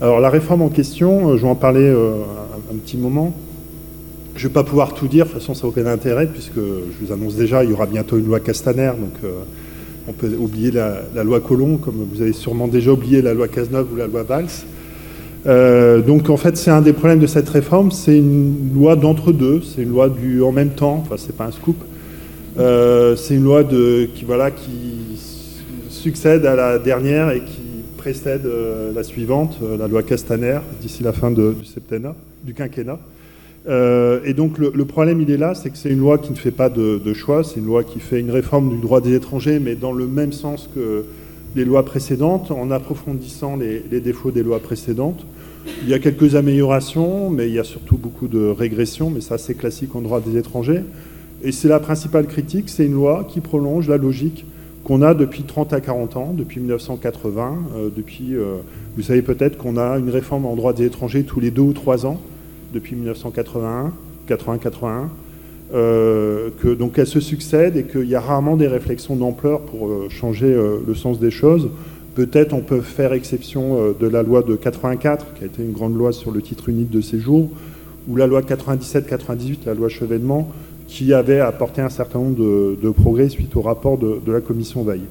Alors la réforme en question, je vais en parler un, un, petit moment. Je ne vais pas pouvoir tout dire, de toute façon ça n'a aucun intérêt, puisque je vous annonce déjà, il y aura bientôt une loi Castaner, donc on peut oublier la, loi Colomb, comme vous avez sûrement déjà oublié la loi Cazeneuve ou la loi Valls. Euh, donc en fait, c'est un des problèmes de cette réforme, c'est une loi d'entre-deux, c'est une loi du en même temps, enfin c'est pas un scoop, euh, c'est une loi qui, voilà, qui succède à la dernière et qui précède euh, la suivante, la loi Castaner, d'ici la fin du septennat, du quinquennat. Euh, et donc le, problème, il est là, c'est que c'est une loi qui ne fait pas de, choix, c'est une loi qui fait une réforme du droit des étrangers, mais dans le même sens que les lois précédentes, en approfondissant les, défauts des lois précédentes. Il y a quelques améliorations, mais il y a surtout beaucoup de régressions, mais ça c'est classique en droit des étrangers. Et c'est la principale critique, c'est une loi qui prolonge la logique qu'on a depuis 30 à 40 ans, depuis 1980, euh, euh, vous savez peut-être qu'on a une réforme en droit des étrangers tous les deux ou trois ans depuis 1981, 80-81, euh, que donc elles se succèdent et qu'il y a rarement des réflexions d'ampleur pour euh, changer le sens des choses. Peut-être on peut faire exception de la loi de 84, qui a été une grande loi sur le titre unique de séjour, ou la loi 97-98, la loi Chevènement, qui avait apporté un certain nombre de, progrès suite au rapport de, la commission Veille.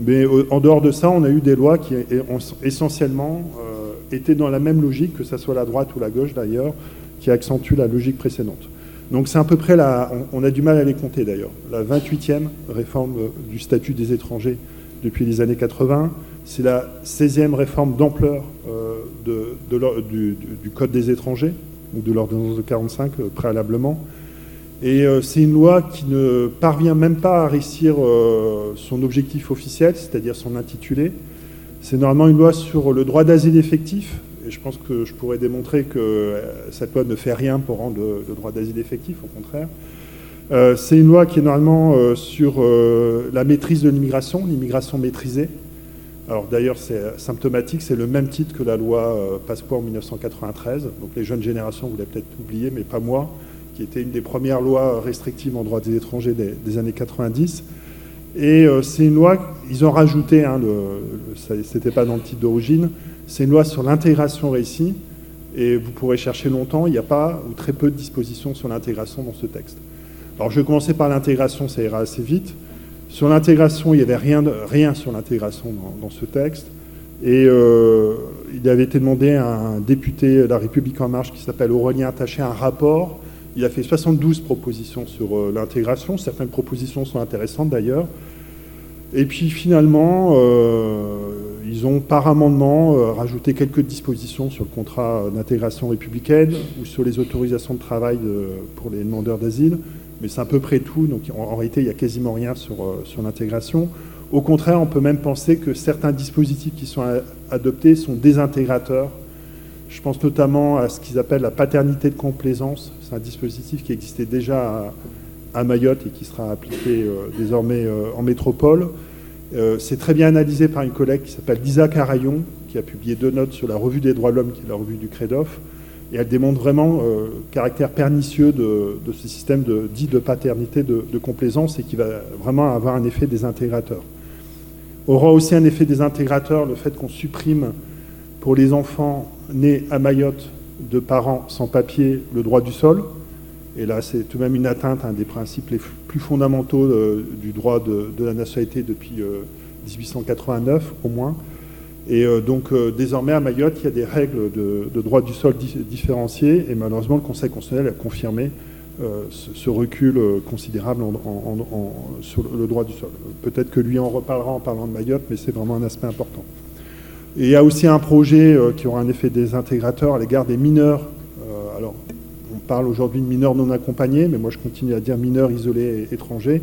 Mais en dehors de ça, on a eu des lois qui ont essentiellement était dans la même logique, que ce soit la droite ou la gauche d'ailleurs, qui accentue la logique précédente. Donc c'est à peu près la, on, a du mal à les compter d'ailleurs, la 28e réforme du statut des étrangers depuis les années 80, c'est la 16e réforme d'ampleur euh, de, du, Code des étrangers, ou de l'ordonnance de 45 euh, préalablement. Et euh, c'est une loi qui ne parvient même pas à réussir son objectif officiel, c'est-à-dire son intitulé, c'est normalement une loi sur le droit d'asile effectif. Et je pense que je pourrais démontrer que euh, cette loi ne fait rien pour rendre le, droit d'asile effectif, au contraire. Euh, c'est une loi qui est normalement euh, sur la maîtrise de l'immigration, l'immigration maîtrisée. Alors d'ailleurs, c'est symptomatique, c'est le même titre que la loi Passeport 1993. Donc les jeunes générations, vous l'avez peut-être oublié, mais pas moi, qui était une des premières lois restrictives en droit des étrangers des, années 90. Et euh, c'est une loi, ils ont rajouté, hein, ce n'était pas dans le titre d'origine, c'est une loi sur l'intégration réussie, et vous pourrez chercher longtemps, il n'y a pas ou très peu de dispositions sur l'intégration dans ce texte. Alors je vais commencer par l'intégration, ça ira assez vite. Sur l'intégration, il n'y avait rien, rien sur l'intégration dans, ce texte. Et euh, il avait été demandé à un député de la République en marche qui s'appelle Aurélien Attaché un rapport il a fait 72 propositions sur euh, l'intégration. Certaines propositions sont intéressantes d'ailleurs. Et puis finalement, euh, ils ont par amendement euh, rajouté quelques dispositions sur le contrat d'intégration républicaine ou sur les autorisations de travail pour les demandeurs d'asile. Mais c'est à peu près tout. Donc en, réalité, il n'y a quasiment rien sur, sur l'intégration. Au contraire, on peut même penser que certains dispositifs qui sont adoptés sont désintégrateurs je pense notamment à ce qu'ils appellent la paternité de complaisance. C'est un dispositif qui existait déjà à, Mayotte et qui sera appliqué euh, désormais euh, en métropole. Euh, c'est très bien analysé par une collègue qui s'appelle Lisa Carayon, qui a publié deux notes sur la revue des droits de l'homme, qui est la revue du CREDOF. Et elle démontre vraiment le caractère pernicieux de, ce système de, dit de paternité de, complaisance et qui va vraiment avoir un effet désintégrateur. Aura aussi un effet désintégrateur le fait qu'on supprime pour les enfants nés à Mayotte de parents sans papier le droit du sol. Et là, c'est tout de même une atteinte à un des principes les plus fondamentaux euh, du droit de, la nationalité depuis 1889 euh, au moins. Et euh, donc désormais à Mayotte, il y a des règles de, droit du sol différenciées et malheureusement le Conseil constitutionnel a confirmé ce, recul considérable sur le droit du sol. Peut-être que lui en reparlera en parlant de Mayotte, mais c'est vraiment un aspect important. Et il y a aussi un projet euh, qui aura un effet désintégrateur à l'égard des mineurs. Euh, alors, on parle aujourd'hui de mineurs non accompagnés, mais moi je continue à dire mineurs isolés et étrangers.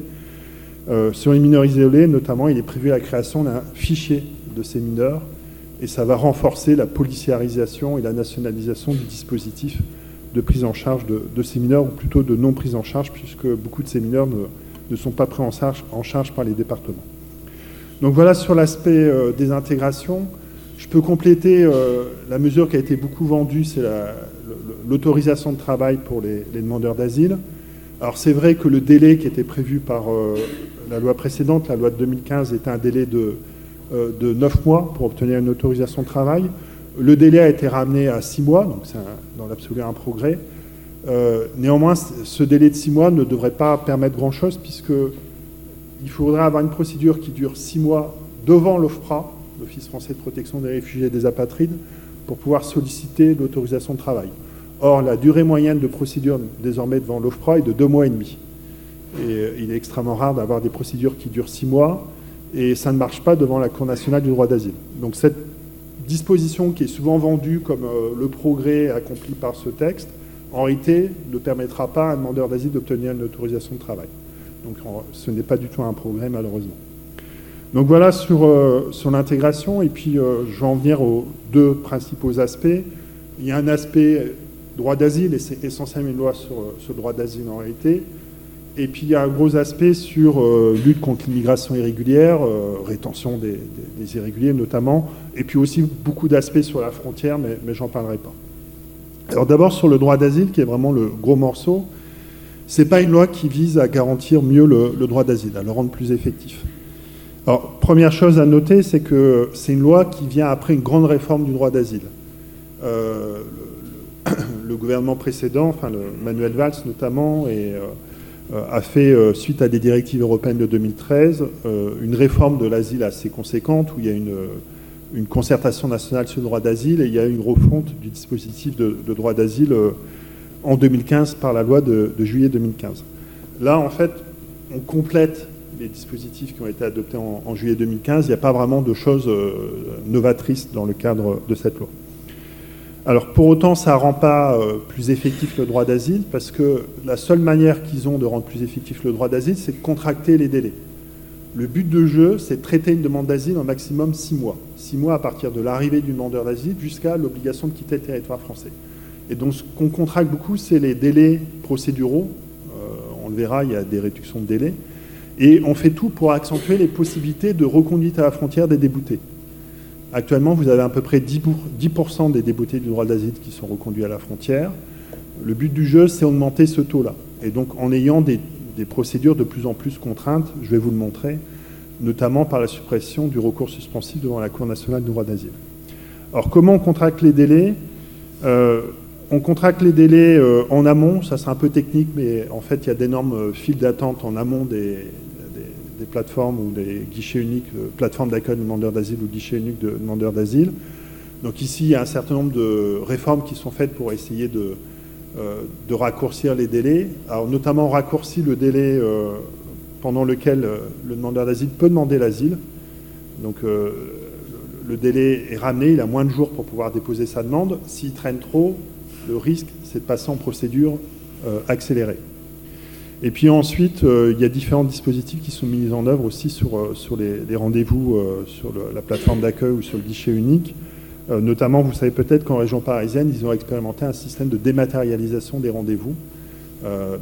Euh, sur les mineurs isolés, notamment, il est prévu la création d'un fichier de ces mineurs, et ça va renforcer la policiarisation et la nationalisation du dispositif de prise en charge de, ces mineurs, ou plutôt de non prise en charge, puisque beaucoup de ces mineurs ne, sont pas pris en charge, en charge, par les départements. Donc voilà sur l'aspect des intégrations. Je peux compléter euh, la mesure qui a été beaucoup vendue, c'est l'autorisation de travail pour les, demandeurs d'asile. Alors c'est vrai que le délai qui était prévu par euh, la loi précédente, la loi de 2015, était un délai de, euh, de 9 mois pour obtenir une autorisation de travail. Le délai a été ramené à six mois, donc c'est dans l'absolu un progrès. Euh, néanmoins, ce délai de six mois ne devrait pas permettre grand-chose puisque il faudrait avoir une procédure qui dure six mois devant l'OFPRA, l'Office français de protection des réfugiés et des apatrides, pour pouvoir solliciter l'autorisation de travail. Or, la durée moyenne de procédure désormais devant l'OFPRA est de deux mois et demi. Et euh, il est extrêmement rare d'avoir des procédures qui durent six mois, et ça ne marche pas devant la Cour nationale du droit d'asile. Donc cette disposition qui est souvent vendue comme euh, le progrès accompli par ce texte, en réalité, ne permettra pas à un demandeur d'asile d'obtenir une autorisation de travail. Donc ce n'est pas du tout un progrès, malheureusement. Donc voilà sur, euh, sur l'intégration, et puis je vais en venir aux deux principaux aspects. Il y a un aspect droit d'asile, et c'est essentiellement une loi sur, le droit d'asile en réalité. Et puis il y a un gros aspect sur euh, lutte contre l'immigration irrégulière, euh, rétention des, irréguliers notamment, et puis aussi beaucoup d'aspects sur la frontière, mais, j'en parlerai pas. Alors d'abord sur le droit d'asile, qui est vraiment le gros morceau, c'est pas une loi qui vise à garantir mieux le droit d'asile, à le rendre plus effectif. Alors première chose à noter, c'est que c'est une loi qui vient après une grande réforme du droit d'asile. Euh, le gouvernement précédent, enfin le Manuel Valls notamment, euh, a fait, euh, suite à des directives européennes de 2013, euh, une réforme de l'asile assez conséquente, où il y a une, concertation nationale sur le droit d'asile, et il y a une refonte du dispositif de, droit d'asile en 2015 par la loi de, juillet 2015. Là, en fait, on complète les dispositifs qui ont été adoptés en, juillet 2015. Il n'y a pas vraiment de choses novatrices dans le cadre de cette loi. Alors pour autant, ça ne rend pas euh, plus effectif le droit d'asile, parce que la seule manière qu'ils ont de rendre plus effectif le droit d'asile, c'est de contracter les délais. Le but de jeu, c'est de traiter une demande d'asile en maximum six mois. Six mois à partir de l'arrivée du demandeur d'asile jusqu'à l'obligation de quitter le territoire français. Et donc ce qu'on contracte beaucoup, c'est les délais procéduraux. Euh, on le verra, il y a des réductions de délais. Et on fait tout pour accentuer les possibilités de reconduite à la frontière des déboutés. Actuellement, vous avez à peu près 10%, des déboutés du droit d'asile qui sont reconduits à la frontière. Le but du jeu, c'est d'augmenter ce taux-là. Et donc, en ayant des, procédures de plus en plus contraintes, je vais vous le montrer, notamment par la suppression du recours suspensif devant la Cour nationale du droit d'asile. Alors, comment on contracte les délais? Euh, On contracte les délais euh, en amont, ça c'est un peu technique, mais en fait, il y a d'énormes euh, files d'attente en amont des, des plateformes ou des guichets uniques, euh, plateformes d'accueil de demandeurs d'asile ou guichets uniques de demandeurs d'asile. Donc ici, il y a un certain nombre de réformes qui sont faites pour essayer de, euh, raccourcir les délais. Notamment raccourcir le délai euh, pendant lequel le demandeur d'asile peut demander l'asile. Donc le délai est ramené, il a moins de jours pour pouvoir déposer sa demande. S'il traîne trop, le risque, c'est de passer en procédure accélérée. Et puis ensuite, euh, il y a différents dispositifs qui sont mis en œuvre aussi sur, euh, les, rendez-vous euh, sur la plateforme d'accueil ou sur le guichet unique. notamment, vous savez peut-être qu'en région parisienne, ils ont expérimenté un système de dématérialisation des rendez-vous,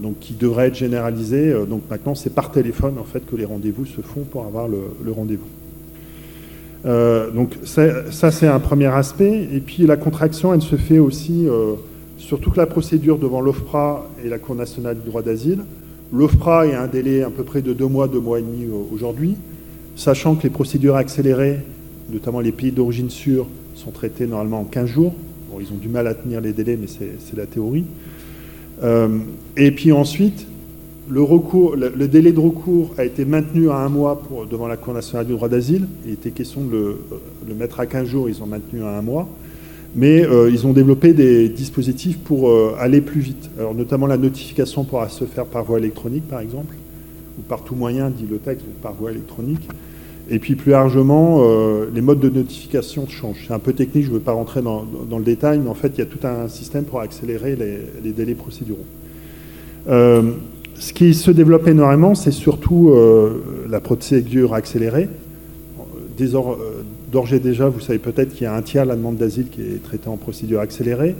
donc qui devrait être généralisé. donc maintenant, c'est par téléphone en fait que les rendez-vous se font pour avoir le, rendez-vous. donc ça, c'est un premier aspect. Et puis la contraction, elle se fait aussi sur toute la procédure devant l'OFPRA et la Cour nationale du droit d'asile. L'OFPRA est un délai à peu près de deux mois, deux mois et demi aujourd'hui, sachant que les procédures accélérées, notamment les pays d'origine sûre, sont traitées normalement en 15 jours. Ils ont du mal à tenir les délais, mais c'est la théorie. Euh, et puis ensuite, le, délai de recours a été maintenu à un mois devant la Cour nationale du droit d'asile. Il était question de le, le, mettre à 15 jours, ils ont maintenu à un mois mais euh, ils ont développé des dispositifs pour euh, aller plus vite. Alors, notamment la notification pourra se faire par voie électronique, par exemple, ou par tout moyen, dit le texte, ou par voie électronique. Et puis plus largement, euh, les modes de notification changent. C'est un peu technique, je ne veux pas rentrer dans, le détail, mais en fait, il y a tout un système pour accélérer les, délais procéduraux. ce qui se développe énormément, c'est surtout la procédure accélérée. D'ores déjà, vous savez peut-être qu'il y a un tiers de la demande d'asile qui est traitée en procédure accélérée,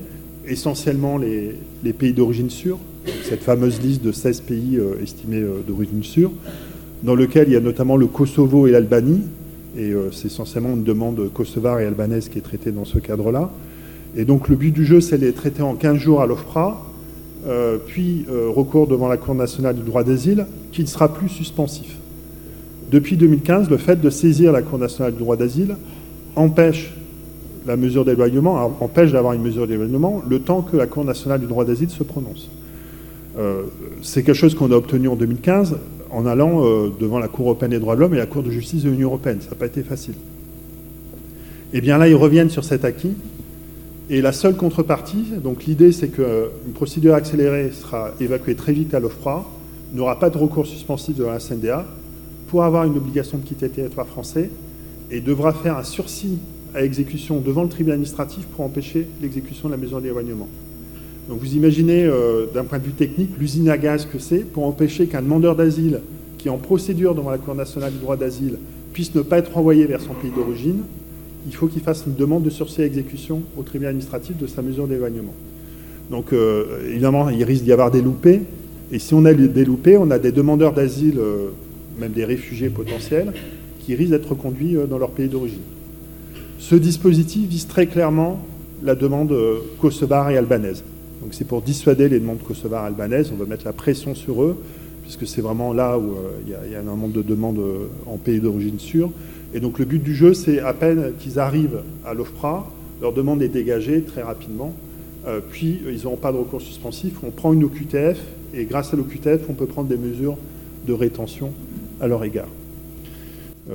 essentiellement les, pays d'origine sûre, cette fameuse liste de 16 pays euh, estimés euh, d'origine sûre, dans lequel il y a notamment le Kosovo et l'Albanie, et euh, c'est essentiellement une demande kosovare et albanaise qui est traitée dans ce cadre-là. Et donc le but du jeu, c'est de les traiter en 15 jours à l'OFPRA, puis recours devant la Cour nationale du droit d'asile, qui ne sera plus suspensif. Depuis 2015, le fait de saisir la Cour nationale du droit d'asile empêche la mesure d'éloignement, empêche d'avoir une mesure d'éloignement le temps que la Cour nationale du droit d'asile se prononce. Euh, c'est quelque chose qu'on a obtenu en 2015 en allant euh, devant la Cour européenne des droits de l'homme et la Cour de justice de l'Union européenne. Ça n'a pas été facile. Eh bien là, ils reviennent sur cet acquis. Et la seule contrepartie, donc l'idée c'est qu'une procédure accélérée sera évacuée très vite à l'OFPRA, n'aura pas de recours suspensif devant la CNDA, pour avoir une obligation de quitter le territoire français et devra faire un sursis à exécution devant le tribunal administratif pour empêcher l'exécution de la mesure d'éloignement. Donc vous imaginez, euh, d'un point de vue technique, l'usine à gaz que c'est pour empêcher qu'un demandeur d'asile qui est en procédure devant la Cour nationale du droit d'asile puisse ne pas être renvoyé vers son pays d'origine, il faut qu'il fasse une demande de sursis à exécution au tribunal administratif de sa mesure d'éloignement. Donc euh, évidemment, il risque d'y avoir des loupés, et si on a des loupés, on a des demandeurs d'asile, euh, même des réfugiés potentiels, qui risquent d'être conduits dans leur pays d'origine. Ce dispositif vise très clairement la demande kosovare et albanaise. Donc c'est pour dissuader les demandes kosovare albanaises, on va mettre la pression sur eux, puisque c'est vraiment là où euh, il y, a un nombre de demandes euh, en pays d'origine sûr. Et donc le but du jeu, c'est à peine qu'ils arrivent à l'OFPRA, leur demande est dégagée très rapidement, euh, puis ils n'auront pas de recours suspensif, on prend une OQTF, et grâce à l'OQTF, on peut prendre des mesures de rétention à leur égard.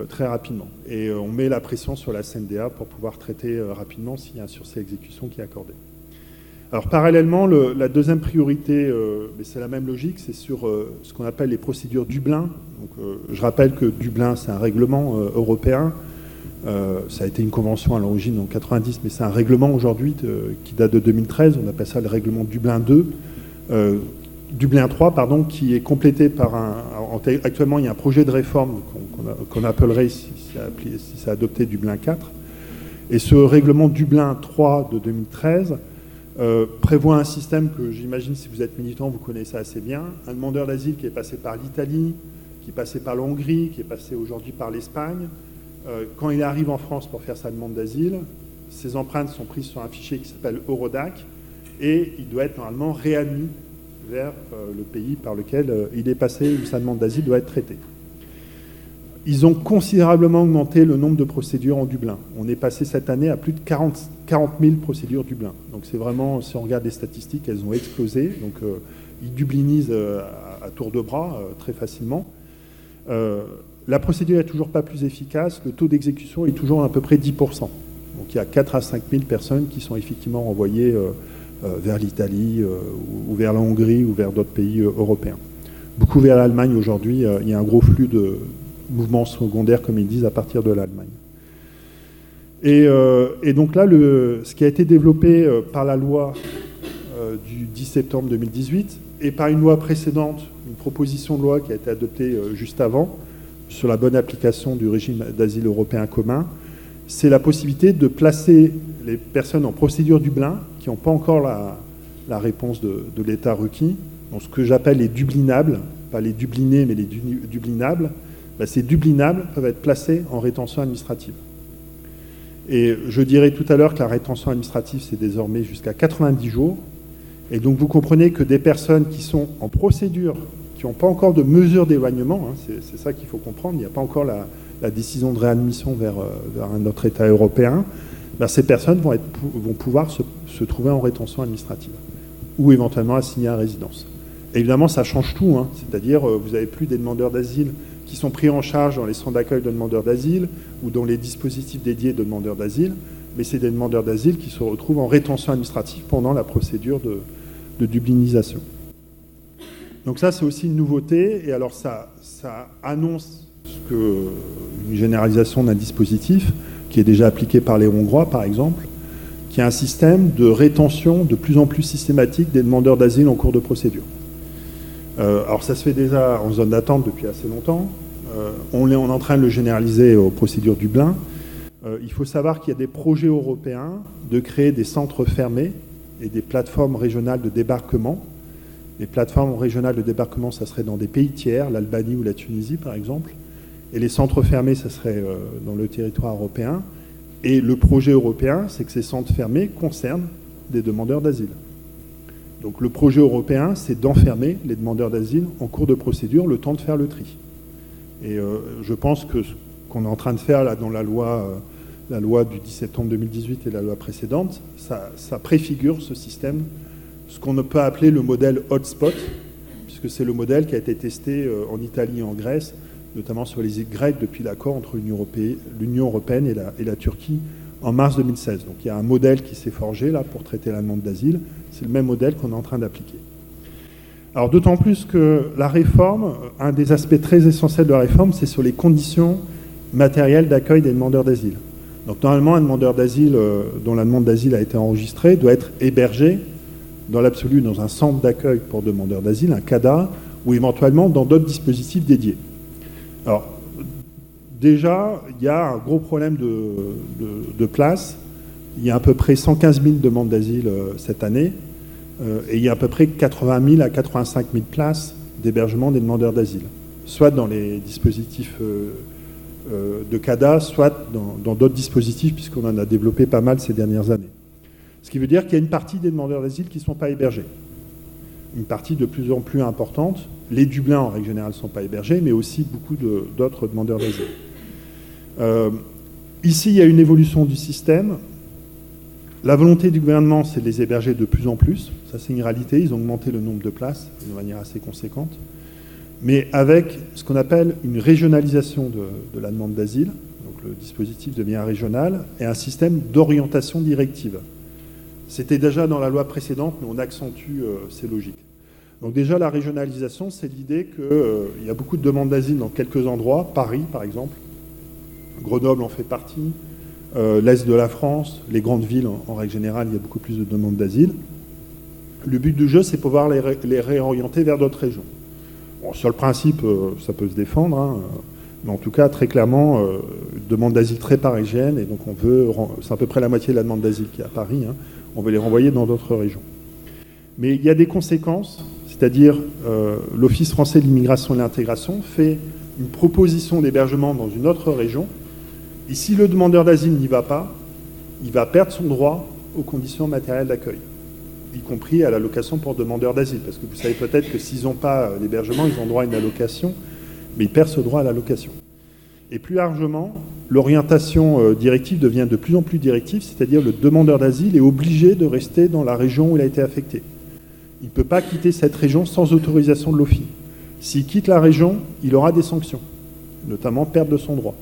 très rapidement. Et on met la pression sur la CNDA pour pouvoir traiter rapidement s'il y a un sursis exécution qui est accordé. Alors parallèlement, la deuxième priorité, euh, mais c'est la même logique, c'est sur euh, ce qu'on appelle les procédures Dublin. Donc, euh, je rappelle que Dublin, c'est un règlement européen. ça a été une convention à l'origine en 90, mais c'est un règlement aujourd'hui qui date de 2013. On appelle ça le règlement Dublin 2. Dublin 3, pardon, qui est complété par un. Actuellement, il y a un projet de réforme qu'on appellerait, si c'est adopté, Dublin 4. Et ce règlement Dublin 3 de 2013 euh, prévoit un système que j'imagine, si vous êtes militant, vous connaissez assez bien. Un demandeur d'asile qui est passé par l'Italie, qui est passé par la Hongrie, qui est passé aujourd'hui par l'Espagne. Euh, quand il arrive en France pour faire sa demande d'asile, ses empreintes sont prises sur un fichier qui s'appelle Eurodac et il doit être normalement réadmis vers euh, le pays par lequel il est passé où sa demande d'asile doit être traitée. Ils ont considérablement augmenté le nombre de procédures en Dublin. On est passé cette année à plus de 40, 000 procédures Dublin. Donc c'est vraiment, si on regarde les statistiques, elles ont explosé. Donc euh, ils dublinisent euh, à, tour de bras euh, très facilement. la procédure n'est toujours pas plus efficace. Le taux d'exécution est toujours à, peu près 10%. Donc il y a 4 à 5 000 personnes qui sont effectivement envoyées vers l'Italie ou vers la Hongrie ou vers d'autres pays européens. Beaucoup vers l'Allemagne aujourd'hui. il y a un gros flux de, mouvement secondaire, comme ils disent, à partir de l'Allemagne. Et, euh, donc là, ce qui a été développé euh, par la loi euh, du 10 septembre 2018 et par une loi précédente, une proposition de loi qui a été adoptée juste avant, sur la bonne application du régime d'asile européen commun, c'est la possibilité de placer les personnes en procédure Dublin qui n'ont pas encore la, réponse de, l'État requis, donc ce que j'appelle les dublinables, pas les dublinés, mais les dublinables, bah, ces dublinables peuvent être placés en rétention administrative. Et je dirais tout à l'heure que la rétention administrative, c'est désormais jusqu'à 90 jours. Et donc vous comprenez que des personnes qui sont en procédure, qui n'ont pas encore de mesure d'éloignement, hein, c'est ça qu'il faut comprendre, il n'y a pas encore la, décision de réadmission vers, euh, un autre État européen, bah, ces personnes vont, être, vont pouvoir se, trouver en rétention administrative ou éventuellement assignées à résidence. évidemment, ça change tout, hein. c'est-à-dire euh, vous n'avez plus des demandeurs d'asile qui sont pris en charge dans les centres d'accueil de demandeurs d'asile ou dans les dispositifs dédiés de demandeurs d'asile, mais c'est des demandeurs d'asile qui se retrouvent en rétention administrative pendant la procédure de, dublinisation. Donc ça, c'est aussi une nouveauté, et alors ça, ça annonce une généralisation d'un dispositif qui est déjà appliqué par les Hongrois, par exemple, qui a un système de rétention de plus en plus systématique des demandeurs d'asile en cours de procédure. Euh, alors ça se fait déjà en zone d'attente depuis assez longtemps. Euh, on, est, en train de le généraliser aux procédures Dublin. Euh, il faut savoir qu'il y a des projets européens de créer des centres fermés et des plateformes régionales de débarquement. Les plateformes régionales de débarquement, ça serait dans des pays tiers, l'Albanie ou la Tunisie par exemple. Et les centres fermés, ça serait dans le territoire européen. Et le projet européen, c'est que ces centres fermés concernent des demandeurs d'asile. Donc le projet européen, c'est d'enfermer les demandeurs d'asile en cours de procédure le temps de faire le tri. Et euh, je pense que ce qu'on est en train de faire là dans la loi la loi du 10 septembre 2018 et la loi précédente, ça, préfigure ce système, ce qu'on peut appeler le modèle hotspot, puisque c'est le modèle qui a été testé euh, en Italie et en Grèce, notamment sur les îles grecques depuis l'accord entre l'Union européenne et la, Turquie en mars 2016. Donc il y a un modèle qui s'est forgé là pour traiter la demande d'asile. C'est le même modèle qu'on est en train d'appliquer. Alors d'autant plus que la réforme, un des aspects très essentiels de la réforme, c'est sur les conditions matérielles d'accueil des demandeurs d'asile. Donc normalement, un demandeur d'asile euh, dont la demande d'asile a été enregistrée doit être hébergé dans l'absolu dans un centre d'accueil pour demandeurs d'asile, un CADA, ou éventuellement dans d'autres dispositifs dédiés. Alors déjà, il y a un gros problème de, place. Il y a à peu près 115 000 demandes d'asile euh, cette année. Euh, et il y a à peu près 80 000 à 85 000 places d'hébergement des demandeurs d'asile, soit dans les dispositifs euh, de CADA, soit dans d'autres dispositifs, puisqu'on en a développé pas mal ces dernières années. Ce qui veut dire qu'il y a une partie des demandeurs d'asile qui ne sont pas hébergés. Une partie de plus en plus importante. Les Dublins, en règle générale, ne sont pas hébergés, mais aussi beaucoup d'autres demandeurs d'asile. Euh, ici, il y a une évolution du système. La volonté du gouvernement, c'est de les héberger de plus en plus. Ça, c'est une réalité. Ils ont augmenté le nombre de places de manière assez conséquente. Mais avec ce qu'on appelle une régionalisation de, la demande d'asile. Donc, le dispositif devient régional et un système d'orientation directive. C'était déjà dans la loi précédente, mais on accentue euh, ces logiques. Donc déjà, la régionalisation, c'est l'idée qu'il euh, y a beaucoup de demandes d'asile dans quelques endroits, Paris par exemple, Grenoble en fait partie, euh, l'Est de la France, les grandes villes, en, règle générale, il y a beaucoup plus de demandes d'asile. Le but du jeu, c'est pouvoir les, réorienter vers d'autres régions. sur le principe, euh, ça peut se défendre, hein, mais en tout cas, très clairement, euh, demande d'asile très parisienne, et donc on veut, c'est à peu près la moitié de la demande d'asile qui est à Paris, hein, on veut les renvoyer dans d'autres régions. Mais il y a des conséquences, c'est-à-dire l'Office français de l'immigration et de l'intégration fait une proposition d'hébergement dans une autre région, et si le demandeur d'asile n'y va pas, il va perdre son droit aux conditions matérielles d'accueil, y compris à l'allocation pour demandeur d'asile. Parce que vous savez peut-être que s'ils n'ont pas l'hébergement, ils ont droit à une allocation, mais ils perdent ce droit à l'allocation. Et plus largement, l'orientation euh, directive devient de plus en plus directive, c'est-à-dire le demandeur d'asile est obligé de rester dans la région où il a été affecté. Il ne peut pas quitter cette région sans autorisation de l'OFI. S'il quitte la région, il aura des sanctions, notamment perte de son droit.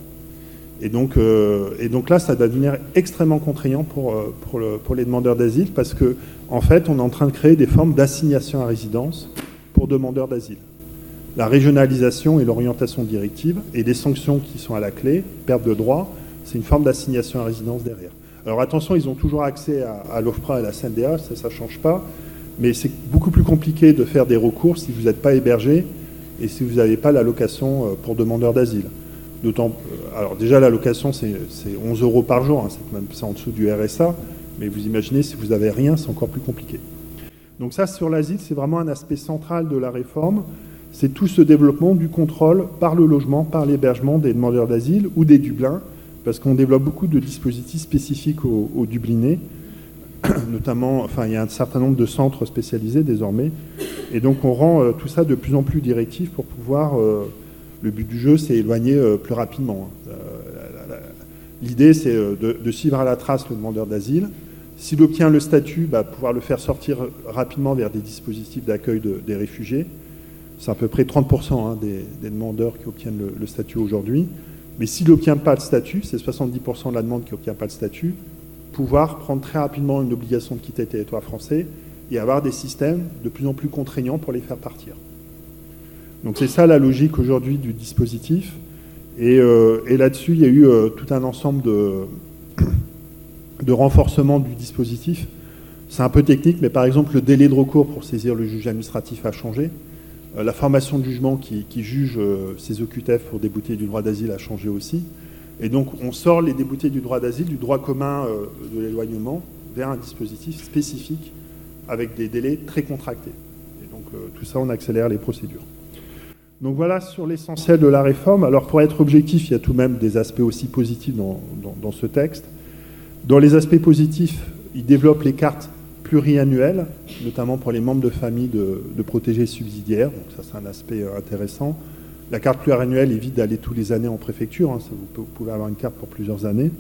Et donc, euh, là, ça va devenir extrêmement contraignant pour, euh, pour, les demandeurs d'asile parce qu'en en fait, on est en train de créer des formes d'assignation à résidence pour demandeurs d'asile. La régionalisation et l'orientation directive et des sanctions qui sont à la clé, perte de droit, c'est une forme d'assignation à résidence derrière. Alors attention, ils ont toujours accès à, à l'OFPRA et à la CNDA, ça ne change pas, mais c'est beaucoup plus compliqué de faire des recours si vous n'êtes pas hébergé et si vous n'avez pas l'allocation euh, pour demandeurs d'asile. D'autant, euh, alors déjà l'allocation c'est 11 euros par jour, hein, c'est même en dessous du RSA, mais vous imaginez si vous n'avez rien, c'est encore plus compliqué. Donc ça sur l'asile, c'est vraiment un aspect central de la réforme, c'est tout ce développement du contrôle par le logement, par l'hébergement des demandeurs d'asile ou des Dublins, parce qu'on développe beaucoup de dispositifs spécifiques aux, Dublinés, notamment, enfin il y a un certain nombre de centres spécialisés désormais, et donc on rend euh, tout ça de plus en plus directif pour pouvoir euh, le but du jeu, c'est éloigner euh, plus rapidement. Hein. L'idée, c'est de, suivre à la trace le demandeur d'asile. S'il obtient le statut, bah, pouvoir le faire sortir rapidement vers des dispositifs d'accueil des réfugiés. C'est à peu près 30% hein, des, demandeurs qui obtiennent le, statut aujourd'hui. Mais s'il n'obtient pas le statut, c'est 70% de la demande qui n'obtient pas le statut, pouvoir prendre très rapidement une obligation de quitter le territoire français et avoir des systèmes de plus en plus contraignants pour les faire partir. Donc c'est ça la logique aujourd'hui du dispositif. Et, euh, là-dessus, il y a eu euh, tout un ensemble de, de renforcement du dispositif. C'est un peu technique, mais par exemple, le délai de recours pour saisir le juge administratif a changé. Euh, la formation de jugement qui, juge ces OQTF pour débouter du droit d'asile a changé aussi. Et donc, on sort les déboutés du droit d'asile, du droit commun de l'éloignement, vers un dispositif spécifique avec des délais très contractés. Et donc, tout ça, on accélère les procédures. Donc voilà sur l'essentiel de la réforme. Alors pour être objectif, il y a tout de même des aspects aussi positifs dans, ce texte. Dans les aspects positifs, il développe les cartes pluriannuelles, notamment pour les membres de famille de, protégés subsidiaires. Donc ça c'est un aspect euh, intéressant. La carte pluriannuelle évite d'aller tous les années en préfecture. Hein. vous pouvez avoir une carte pour plusieurs années.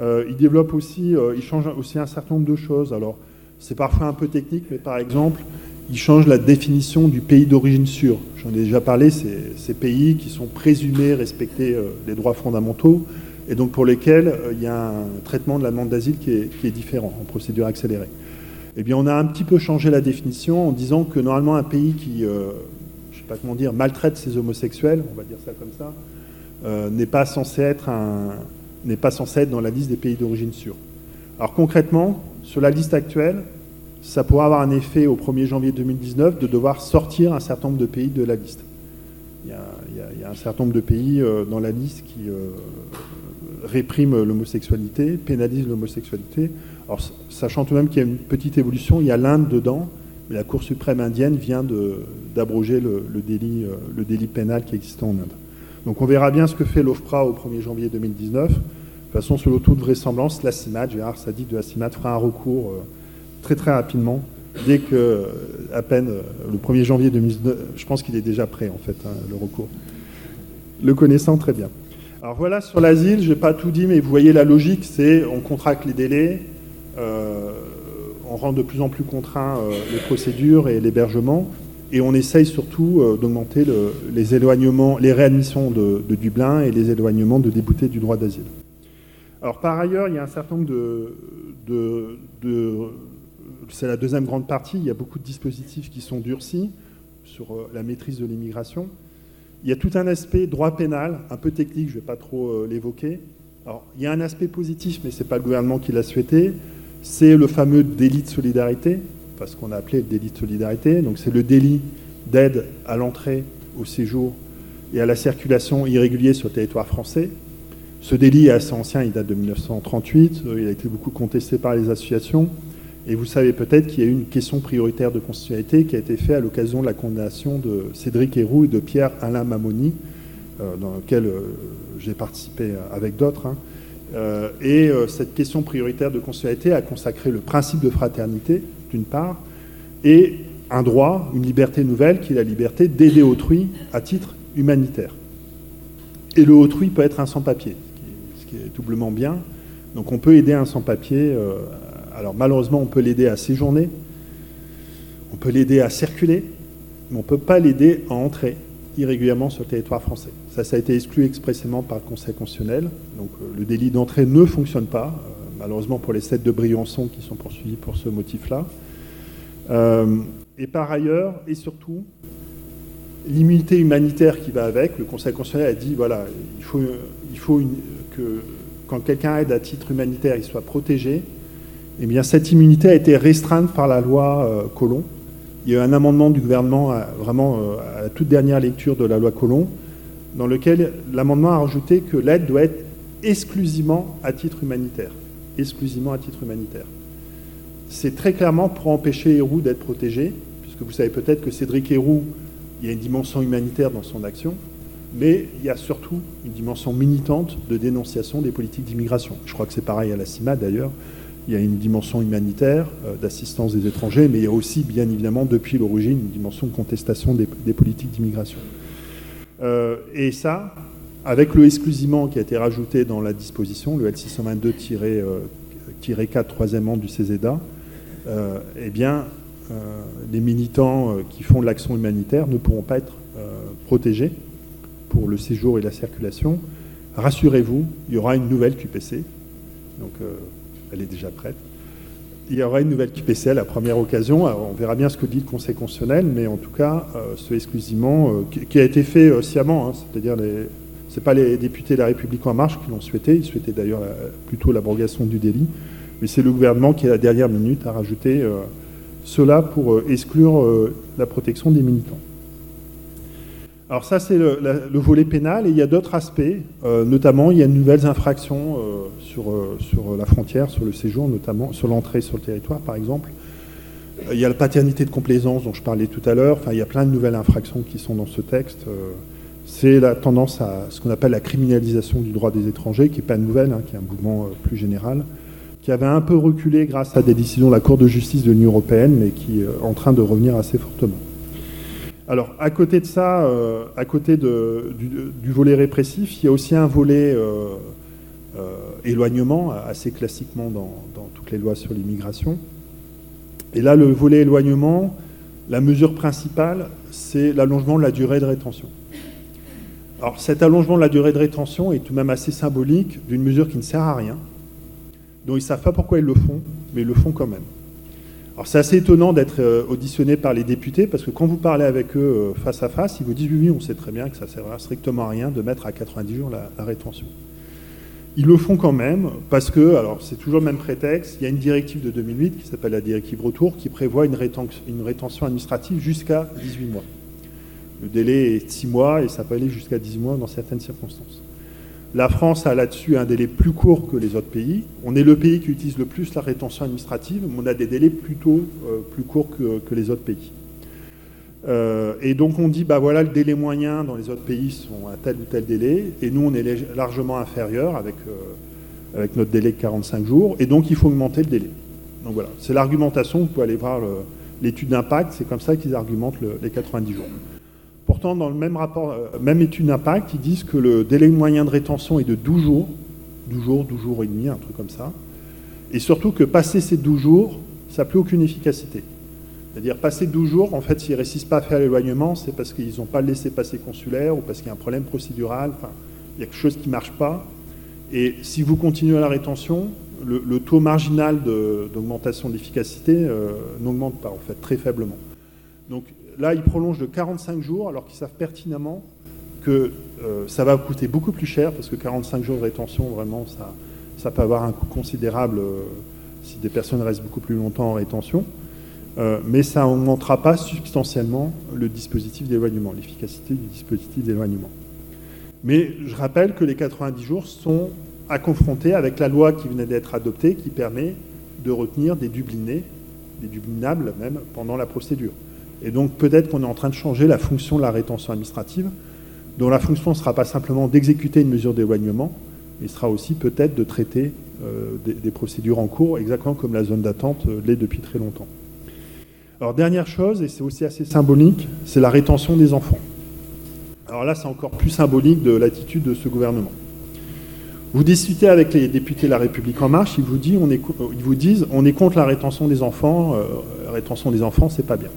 il développe aussi, il change aussi un certain nombre de choses. Alors, c'est parfois un peu technique, mais par exemple, il change la définition du pays d'origine sûr. J'en ai déjà parlé, c'est ces pays qui sont présumés respecter les droits fondamentaux et donc pour lesquels il y a un traitement de la demande d'asile qui est, différent en procédure accélérée eh bien, on a un petit peu changé la définition en disant que normalement un pays qui, euh, sais pas comment dire, maltraite ses homosexuels, on va dire ça comme ça, euh, n'est pas censé être n'est pas censé être dans la liste des pays d'origine sûre. Alors concrètement, sur la liste actuelle, ça pourrait avoir un effet au 1er janvier 2019 de devoir sortir un certain nombre de pays de la liste. Il y a, un certain nombre de pays euh, dans la liste qui répriment l'homosexualité, pénalisent l'homosexualité. Alors, sachant tout de même qu'il y a une petite évolution, il y a l'Inde dedans, la Cour suprême indienne vient d'abroger le, délit, euh, le délit pénal qui existait en Inde. Donc on verra bien ce que fait l'OFPRA au 1er janvier 2019. De toute façon, selon toute vraisemblance, la CIMAD, Gérard Sadi de la CIMAD fera un recours euh, très très rapidement, dès que, à peine euh, le 1er janvier 2019, je pense qu'il est déjà prêt en fait, hein, le recours. Le connaissant très bien. Alors voilà, sur l'asile, je n'ai pas tout dit, mais vous voyez la logique, c'est on contracte les délais, euh, on rend de plus en plus contraint euh, les procédures et l'hébergement, et on essaye surtout euh, d'augmenter les éloignements, les réadmissions de, Dublin et les éloignements de déboutés du droit d'asile. Alors par ailleurs, il y a un certain nombre de, c'est la deuxième grande partie, il y a beaucoup de dispositifs qui sont durcis sur la maîtrise de l'immigration. Il y a tout un aspect droit pénal, un peu technique, je ne vais pas trop l'évoquer. Alors, il y a un aspect positif, mais ce n'est pas le gouvernement qui l'a souhaité c'est le fameux délit de solidarité, parce qu'on a appelé le délit de solidarité. Donc c'est le délit d'aide à l'entrée, au séjour et à la circulation irrégulière sur le territoire français. Ce délit est assez ancien, il date de 1938, euh, il a été beaucoup contesté par les associations. Et vous savez peut-être qu'il y a eu une question prioritaire de constitutionnalité qui a été faite à l'occasion de la condamnation de Cédric Héroux et de Pierre-Alain Mamoni, euh, dans lequel euh, j'ai participé avec d'autres. Hein. Euh, et euh, cette question prioritaire de consularité a consacré le principe de fraternité, d'une part, et un droit, une liberté nouvelle, qui est la liberté d'aider autrui à titre humanitaire. Et le autrui peut être un sans-papier, ce qui est doublement bien. Donc on peut aider un sans-papier. Euh, alors malheureusement, on peut l'aider à séjourner, on peut l'aider à circuler, mais on ne peut pas l'aider à entrer irrégulièrement sur le territoire français. Ça, ça a été exclu expressément par le Conseil constitutionnel. Donc euh, le délit d'entrée ne fonctionne pas, euh, malheureusement pour les sept de Briançon qui sont poursuivis pour ce motif-là. Euh, et par ailleurs, et surtout, l'immunité humanitaire qui va avec, le Conseil constitutionnel a dit, voilà, il faut, il faut que quand quelqu'un aide à titre humanitaire, il soit protégé. Eh bien, cette immunité a été restreinte par la loi Colomb il y a eu un amendement du gouvernement, vraiment euh, à la toute dernière lecture de la loi Colomb, dans lequel l'amendement a rajouté que l'aide doit être exclusivement à titre humanitaire. Exclusivement à titre humanitaire. C'est très clairement pour empêcher Héroux d'être protégé, puisque vous savez peut-être que Cédric Héroux, il y a une dimension humanitaire dans son action, mais il y a surtout une dimension militante de dénonciation des politiques d'immigration. Je crois que c'est pareil à la CIMA d'ailleurs il y a une dimension humanitaire euh, d'assistance des étrangers, mais il y a aussi, bien évidemment, depuis l'origine, une dimension de contestation des, politiques d'immigration. Euh, et ça, avec le exclusivement qui a été rajouté dans la disposition, le L622-4, euh, troisièmement du CESEDA, eh bien, les militants qui font de l'action humanitaire ne pourront pas être protégés pour le séjour et la circulation. Rassurez-vous, il y aura une nouvelle QPC. Donc, elle est déjà prête. Il y aura une nouvelle QPC à la première occasion. on verra bien ce que dit le Conseil constitutionnel, mais en tout cas, euh, ce exclusivement, euh, qui, a été fait euh, sciemment, hein, c'est-à-dire les, c'est pas les députés de la République en marche qui l'ont souhaité, ils souhaitaient d'ailleurs plutôt l'abrogation du délit, mais c'est le gouvernement qui, à la dernière minute, a rajouté cela pour exclure la protection des militants. Alors ça, c'est le, volet pénal, et il y a d'autres aspects, euh, notamment il y a de nouvelles infractions euh, sur, euh, sur la frontière, sur le séjour, notamment sur l'entrée sur le territoire, par exemple. Il y a la paternité de complaisance dont je parlais tout à l'heure, enfin, il y a plein de nouvelles infractions qui sont dans ce texte. c'est la tendance à ce qu'on appelle la criminalisation du droit des étrangers, qui n'est pas nouvelle, hein, qui est un mouvement plus général, qui avait un peu reculé grâce à des décisions de la Cour de justice de l'Union européenne, mais qui est en train de revenir assez fortement. Alors, à côté de ça, euh, à côté du, volet répressif, il y a aussi un volet euh, euh, éloignement, assez classiquement dans, toutes les lois sur l'immigration. Et là, le volet éloignement, la mesure principale, c'est l'allongement de la durée de rétention. Alors cet allongement de la durée de rétention est tout de même assez symbolique d'une mesure qui ne sert à rien, dont ils ne savent pas pourquoi ils le font, mais ils le font quand même. Alors c'est assez étonnant d'être euh, auditionné par les députés, parce que quand vous parlez avec eux euh, face à face, ils vous disent oui, on sait très bien que ça ne servira strictement à rien de mettre à 90 jours la, rétention. Ils le font quand même, parce que, alors c'est toujours le même prétexte, il y a une directive de 2008 qui s'appelle la directive retour, qui prévoit une rétention administrative jusqu'à 18 mois. Le délai est 6 mois et ça peut aller jusqu'à 10 mois dans certaines circonstances. La France a là-dessus un délai plus court que les autres pays. On est le pays qui utilise le plus la rétention administrative, mais on a des délais plutôt euh, plus courts que, les autres pays. Euh, et donc on dit, bah voilà, le délai moyen dans les autres pays sont à tel ou tel délai, et nous on est largement inférieur avec, euh, avec notre délai de 45 jours, et donc il faut augmenter le délai. Donc voilà, c'est l'argumentation, vous pouvez aller voir l'étude d'impact, c'est comme ça qu'ils argumentent les 90 jours. Pourtant, dans le même rapport, euh, même étude d'impact, ils disent que le délai moyen de rétention est de 12 jours, 12 jours, 12 jours et demi, un truc comme ça. Et surtout que passer ces 12 jours, ça n'a plus aucune efficacité. C'est-à-dire, passer 12 jours, en fait, s'ils ne réussissent pas à faire l'éloignement, c'est parce qu'ils n'ont pas laissé passer consulaire ou parce qu'il y a un problème procédural. Il y a quelque chose qui ne marche pas. Et si vous continuez à la rétention, le, taux marginal d'augmentation de, l'efficacité euh, n'augmente pas, en fait, très faiblement. Donc, là, ils prolongent de 45 jours alors qu'ils savent pertinemment que euh, ça va coûter beaucoup plus cher parce que 45 jours de rétention, vraiment, ça, peut avoir un coût considérable euh, si des personnes restent beaucoup plus longtemps en rétention. Euh, mais ça n'augmentera pas substantiellement le dispositif d'éloignement, l'efficacité du dispositif d'éloignement. Mais je rappelle que les 90 jours sont à confronter avec la loi qui venait d'être adoptée qui permet de retenir des dublinés, des dublinables même, pendant la procédure. Et donc peut-être qu'on est en train de changer la fonction de la rétention administrative, dont la fonction ne sera pas simplement d'exécuter une mesure d'éloignement, mais sera aussi peut-être de traiter euh, des, procédures en cours, exactement comme la zone d'attente euh, l'est depuis très longtemps. Alors dernière chose, et c'est aussi assez symbolique, c'est la rétention des enfants. Alors là, c'est encore plus symbolique de l'attitude de ce gouvernement. Vous discutez avec les députés de La République En Marche, ils vous, disent on est, contre la rétention des enfants, euh, la rétention des enfants, c'est pas bien.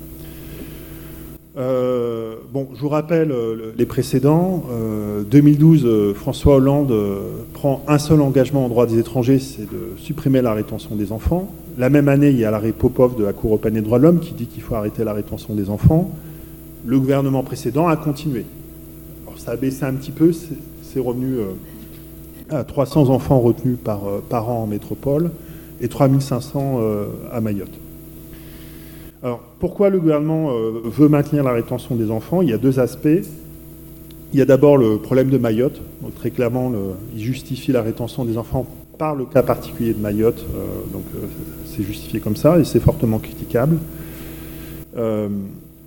Euh, bon, je vous rappelle euh, les précédents. 2012, euh, François Hollande prend un seul engagement en droit des étrangers, c'est de supprimer la rétention des enfants. La même année, il y a l'arrêt Popov de la Cour européenne des droits de l'homme qui dit qu'il faut arrêter la rétention des enfants. Le gouvernement précédent a continué. Alors, ça a baissé un petit peu, c'est revenu à 300 enfants retenus par, par an en métropole et 3500 à Mayotte. Alors, pourquoi le gouvernement euh, veut maintenir la rétention des enfants? Il y a deux aspects. Il y a d'abord le problème de Mayotte. Très clairement, il justifie la rétention des enfants par le cas particulier de Mayotte. Euh, donc, euh, c'est justifié comme ça et c'est fortement critiquable.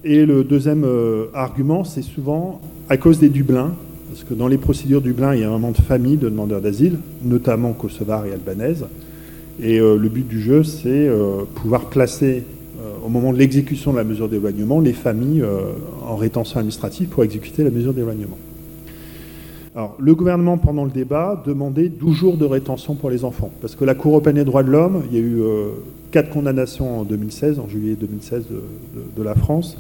et le deuxième argument, c'est souvent à cause des Dublins, parce que dans les procédures Dublin, il y a un moment de famille de demandeurs d'asile, notamment kosovars et albanaises. Et le but du jeu, c'est pouvoir placer au moment de l'exécution de la mesure d'éloignement, les familles euh, en rétention administrative pour exécuter la mesure d'éloignement. Le gouvernement, pendant le débat, demandait 12 jours de rétention pour les enfants. Parce que la Cour européenne des droits de l'homme, il y a eu euh, quatre condamnations en 2016, en juillet 2016 de, la France.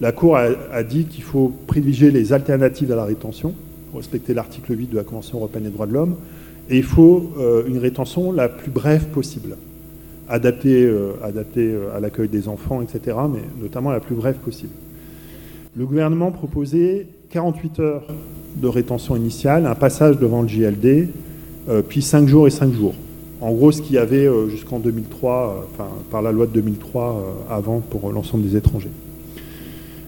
La Cour a, dit qu'il faut privilégier les alternatives à la rétention, respecter l'article 8 de la Convention européenne des droits de l'homme, et il faut euh, une rétention la plus brève possible adapté euh, euh, à l'accueil des enfants, etc., mais notamment la plus brève possible. Le gouvernement proposait 48 heures de rétention initiale, un passage devant le JLD, euh, puis 5 jours et 5 jours. En gros, ce qu'il y avait jusqu'en 2003, enfin, par la loi de 2003 avant pour l'ensemble des étrangers.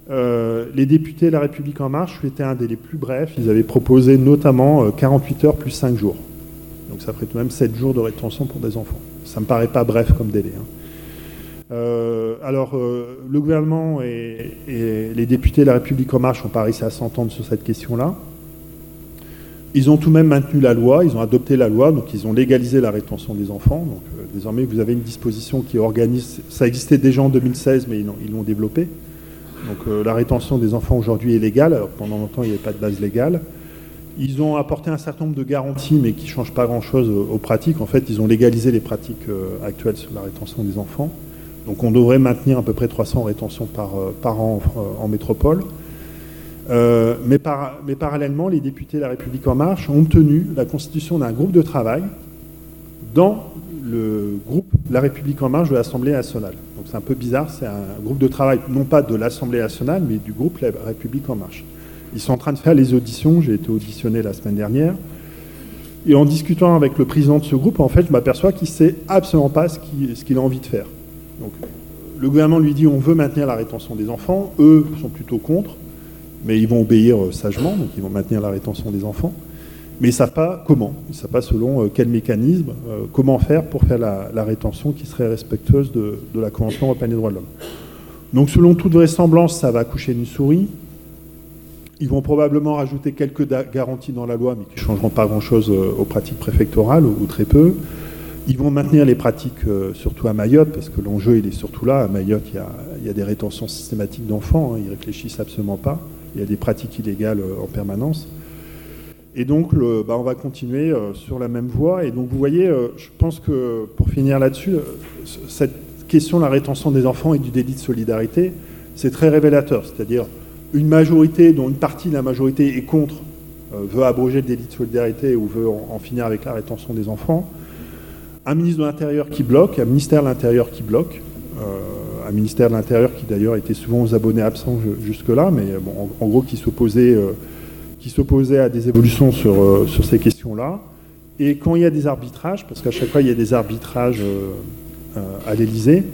les députés de La République En Marche souhaitaient un délai plus bref. Ils avaient proposé notamment 48 heures plus 5 jours. Donc ça ferait tout de même 7 jours de rétention pour des enfants. Ça me paraît pas bref comme délai. Hein. Euh, alors, euh, le gouvernement et, les députés de la République en marche ont pas à s'entendre sur cette question-là. Ils ont tout de même maintenu la loi, ils ont adopté la loi, donc ils ont légalisé la rétention des enfants. Donc, euh, désormais, vous avez une disposition qui organise. Ça existait déjà en 2016, mais ils l'ont développé. Donc, la rétention des enfants aujourd'hui est légale, alors pendant longtemps, il n'y avait pas de base légale Ils ont apporté un certain nombre de garanties, mais qui ne changent pas grand-chose aux pratiques. En fait, ils ont légalisé les pratiques actuelles sur la rétention des enfants. Donc on devrait maintenir à peu près 300 rétentions par, par an en métropole. Euh, mais, parallèlement, les députés de La République En Marche ont obtenu la constitution d'un groupe de travail dans le groupe La République En Marche de l'Assemblée nationale. Donc c'est un peu bizarre, c'est un groupe de travail non pas de l'Assemblée nationale, mais du groupe La République En Marche. Ils sont en train de faire les auditions, j'ai été auditionné la semaine dernière. Et en discutant avec le président de ce groupe, en fait, je m'aperçois qu'il ne sait absolument pas ce qu'il a envie de faire. Donc, le gouvernement lui dit on veut maintenir la rétention des enfants, eux sont plutôt contre mais ils vont obéir euh, sagement, donc ils vont maintenir la rétention des enfants. Mais ils ne savent pas comment, ils ne savent pas selon euh, quel mécanisme, euh, comment faire pour faire la, rétention qui serait respectueuse de, la Convention européenne des droits de l'homme. Donc selon toute vraisemblance, ça va accoucher d'une souris. Ils vont probablement rajouter quelques garanties dans la loi, mais qui ne changeront pas grand-chose aux pratiques préfectorales, ou, très peu. Ils vont maintenir les pratiques, surtout à Mayotte, parce que l'enjeu, il est surtout là. À Mayotte, il y a, des rétentions systématiques d'enfants, hein, ils réfléchissent absolument pas il y a des pratiques illégales euh, en permanence. Et donc, bah, on va continuer euh, sur la même voie. Et donc, vous voyez, euh, je pense que pour finir là-dessus, cette question de la rétention des enfants et du délit de solidarité, c'est très révélateur. C'est-à-dire, une majorité dont une partie de la majorité est contre, veut abroger le délit de solidarité ou veut en, finir avec la rétention des enfants. Un ministre de l'Intérieur qui bloque, un ministère de l'Intérieur qui bloque un ministère de l'Intérieur qui d'ailleurs était souvent aux abonnés absents jusque-là, mais bon, en, gros qui s'opposait, euh, à des évolutions sur, euh, sur ces questions-là. Et quand il y a des arbitrages, parce qu'à chaque fois il y a des arbitrages euh, à l'Élysée,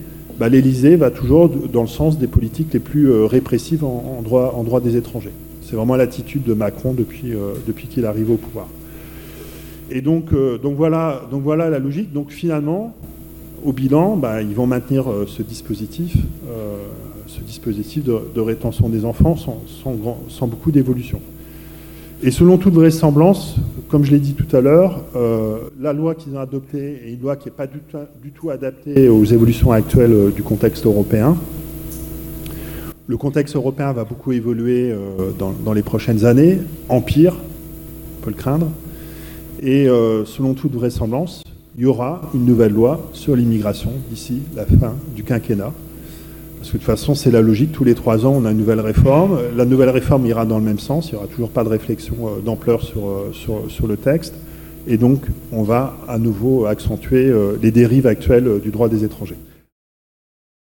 bah, l'Élysée va toujours dans le sens des politiques les plus répressives en, droit, des étrangers. C'est vraiment l'attitude de Macron depuis, depuis qu'il arrive au pouvoir. Et donc, donc, voilà, la logique. Donc finalement, au bilan, bah, ils vont maintenir euh, ce dispositif, euh, ce dispositif de, rétention des enfants sans, beaucoup d'évolution. Et selon toute vraisemblance, comme je l'ai dit tout à l'heure, euh, la loi qu'ils ont adoptée est une loi qui n'est pas du, tout adaptée aux évolutions actuelles du contexte européen. Le contexte européen va beaucoup évoluer dans, dans, les prochaines années, empire, on peut le craindre. Et selon toute vraisemblance, il y aura une nouvelle loi sur l'immigration d'ici la fin du quinquennat. Parce que de toute façon, c'est la logique. Tous les trois ans, on a une nouvelle réforme. La nouvelle réforme ira dans le même sens. Il n'y aura toujours pas de réflexion euh, d'ampleur sur, euh, sur, le texte. Et donc, on va à nouveau accentuer euh, les dérives actuelles du droit des étrangers.